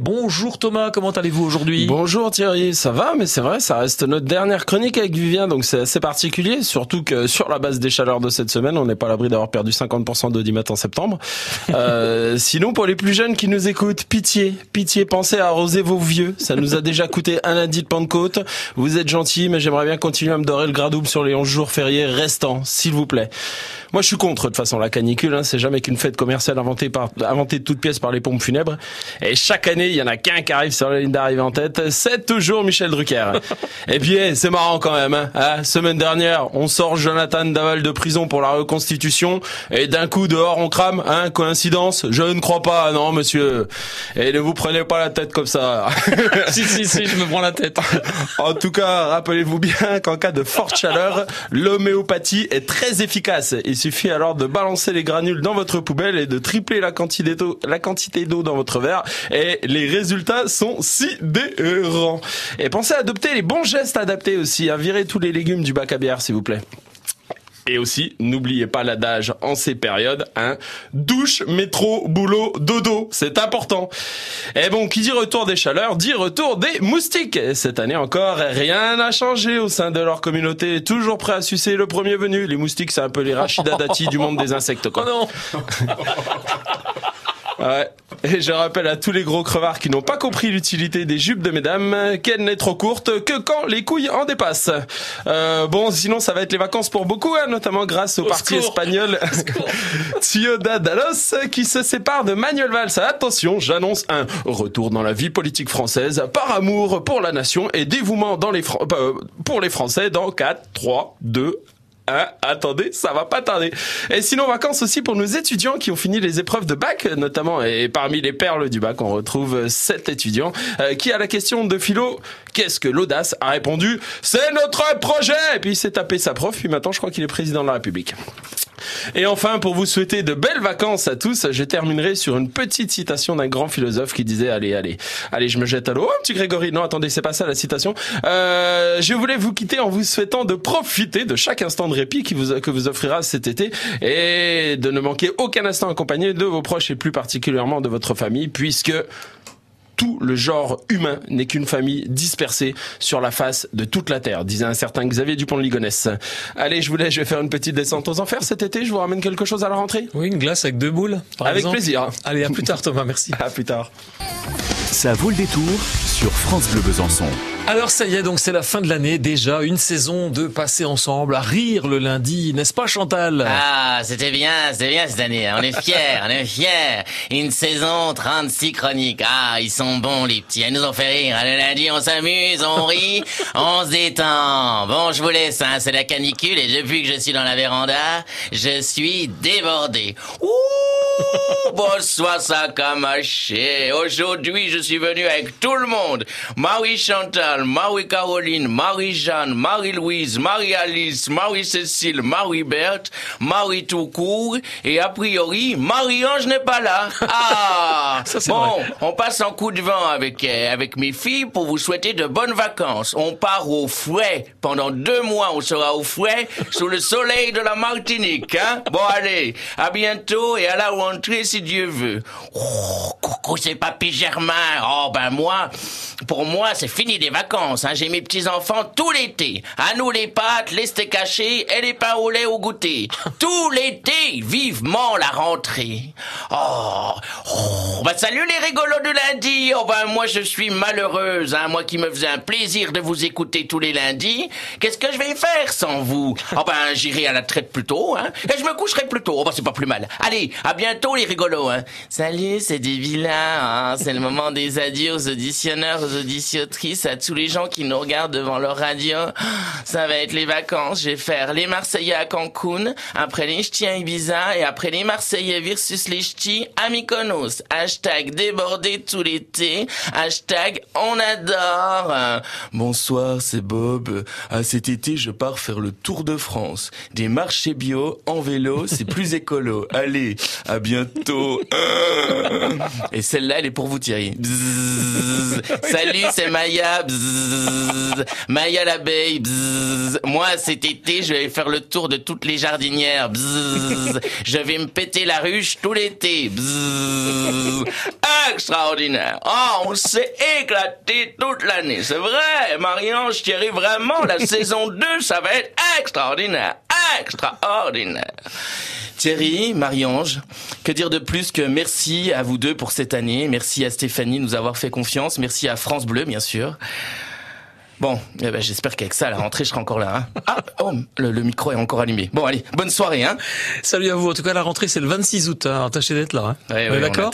Bonjour Thomas, comment allez-vous aujourd'hui? Bonjour Thierry, ça va, mais c'est vrai, ça reste notre dernière chronique avec Vivien, donc c'est assez particulier, surtout que sur la base des chaleurs de cette semaine, on n'est pas à l'abri d'avoir perdu 50% d'audimat en septembre. Euh, sinon, pour les plus jeunes qui nous écoutent, pitié, pitié, pensez à arroser vos vieux. Ça nous a déjà coûté un lundi de Pentecôte. Vous êtes gentils, mais j'aimerais bien continuer à me dorer le gras double sur les 11 jours fériés restants, s'il vous plaît. Moi, je suis contre, de toute façon, la canicule. Hein, c'est jamais qu'une fête commerciale inventée par, inventée de toutes pièces par les pompes funèbres. Et chaque année, il y en a qu'un qui arrive sur la ligne d'arrivée en tête. C'est toujours Michel Drucker. Et puis, eh, c'est marrant quand même. Hein. Ah, semaine dernière, on sort Jonathan Daval de prison pour la reconstitution. Et d'un coup, dehors, on crame. Hein, coïncidence? Je ne crois pas, non, monsieur. Et ne vous prenez pas la tête comme ça. si, si, si, je me prends la tête. en tout cas, rappelez-vous bien qu'en cas de forte chaleur, l'homéopathie est très efficace. Il suffit alors de balancer les granules dans votre poubelle et de tripler la quantité d'eau, la quantité d'eau dans votre verre et les résultats sont sidérants. Et pensez à adopter les bons gestes adaptés aussi, à virer tous les légumes du bac à bière s'il vous plaît. Et aussi, n'oubliez pas l'adage en ces périodes, hein, douche, métro, boulot, dodo, c'est important. Et bon, qui dit retour des chaleurs, dit retour des moustiques. cette année encore, rien n'a changé au sein de leur communauté, toujours prêt à sucer le premier venu. Les moustiques, c'est un peu les Rachida Dati du monde des insectes, quoi. Oh non Ouais. Et je rappelle à tous les gros crevards qui n'ont pas compris l'utilité des jupes de mesdames qu'elle n'est trop courte que quand les couilles en dépassent. Euh, bon, sinon ça va être les vacances pour beaucoup, hein, notamment grâce au, parti espagnol Ciudadanos qui se sépare de Manuel Valls. Attention, j'annonce un retour dans la vie politique française par amour pour la nation et dévouement dans les euh, pour les Français dans 4, 3, 2, Hein, attendez, ça va pas tarder. Et sinon, vacances aussi pour nos étudiants qui ont fini les épreuves de bac, notamment. Et parmi les perles du bac, on retrouve sept étudiants euh, qui, à la question de philo, qu'est-ce que l'audace, a répondu, c'est notre projet Et puis il s'est tapé sa prof, puis maintenant je crois qu'il est président de la République. Et enfin, pour vous souhaiter de belles vacances à tous, je terminerai sur une petite citation d'un grand philosophe qui disait allez, allez, allez, je me jette à l'eau. Oh, petit Grégory, non, attendez, c'est pas ça la citation. Euh, je voulais vous quitter en vous souhaitant de profiter de chaque instant de répit que vous offrira cet été et de ne manquer aucun instant accompagné de vos proches et plus particulièrement de votre famille, puisque tout le genre humain n'est qu'une famille dispersée sur la face de toute la Terre, disait un certain Xavier Dupont de Ligonnès. Allez, je vous laisse, je vais faire une petite descente aux enfers cet été, je vous ramène quelque chose à la rentrée? Oui, une glace avec deux boules, par Avec plaisir. Allez, à plus tard Thomas, merci. À plus tard. Ça vaut le détour sur France Bleu Besançon. Alors ça y est, donc c'est la fin de l'année déjà, une saison de passer ensemble, à rire le lundi, n'est-ce pas Chantal? Ah, c'était bien, c'était bien cette année, on est fiers, on est fiers. Une saison 36 chroniques, ah, ils sont bons les petits, ils nous ont fait rire. Le lundi on s'amuse, on rit, on se détend. Bon, je vous laisse, hein, c'est la canicule et depuis que je suis dans la véranda, je suis débordé. Bonsoir, ça camaché. Aujourd'hui, je suis venu avec tout le monde. Marie-Chantal, Marie-Caroline, Marie-Jeanne, Marie-Louise, Marie-Alice, Marie-Cécile, Marie-Berthe, Marie Toucourt et a priori, Marie-Ange n'est pas là. Ah Bon, on passe en coup de vent avec, euh, avec mes filles pour vous souhaiter de bonnes vacances. On part au fouet. Pendant deux mois, on sera au fouet sous le soleil de la Martinique. Hein bon, allez, à bientôt et à la si Dieu veut. Oh, coucou, c'est papy Germain. Oh, ben moi, pour moi, c'est fini les vacances. Hein. J'ai mes petits-enfants tout l'été. À nous les pâtes, les steaks cachés et les pains au lait au goûter. tout l'été, vivement la rentrée. Oh, oh bah salut les rigolos de lundi. Oh ben moi je suis malheureuse, hein, moi qui me faisais un plaisir de vous écouter tous les lundis. Qu'est-ce que je vais faire sans vous? Oh ben j'irai à la traite plus tôt, hein, et je me coucherai plus tôt. Oh ben c'est pas plus mal. Allez, à bientôt les rigolos. Hein. Salut, c'est des vilains. Hein. C'est le moment des adieux aux auditionneurs, aux auditionnatrices, à tous les gens qui nous regardent devant leur radio. Ça va être les vacances. Je vais faire les Marseillais à Cancun, après les Ch'tis à Ibiza et après les Marseillais versus les Ch'tis à Mykonos. Hashtag débordé tout l'été. Hashtag on adore. Bonsoir, c'est Bob. À cet été, je pars faire le tour de France. Des marchés bio en vélo, c'est plus écolo. Allez, à bientôt. Et celle-là, elle est pour vous, Thierry. Bzzz. Salut Salut, c'est Maya. Bzzz. Maya l'abeille. Bzzz. Moi, cet été, je vais faire le tour de toutes les jardinières. Bzzz. Je vais me péter la ruche tout l'été. Extraordinaire. Oh, on s'est éclaté toute l'année. C'est vrai, Marie-Ange Thierry, vraiment, la saison 2, ça va être extraordinaire. Extraordinaire. Thierry, Marie-Ange, que dire de plus que merci à vous deux pour cette année? Merci à Stéphanie de nous avoir fait confiance. Merci à France Bleu, bien sûr. Bon, eh ben, j'espère qu'avec ça, à la rentrée, je serai encore là. Hein. Ah, oh, le, le micro est encore allumé. Bon, allez, bonne soirée. Hein. Salut à vous. En tout cas, la rentrée, c'est le 26 août. Hein. Tâchez d'être là. Hein. Ouais, ouais, d'accord?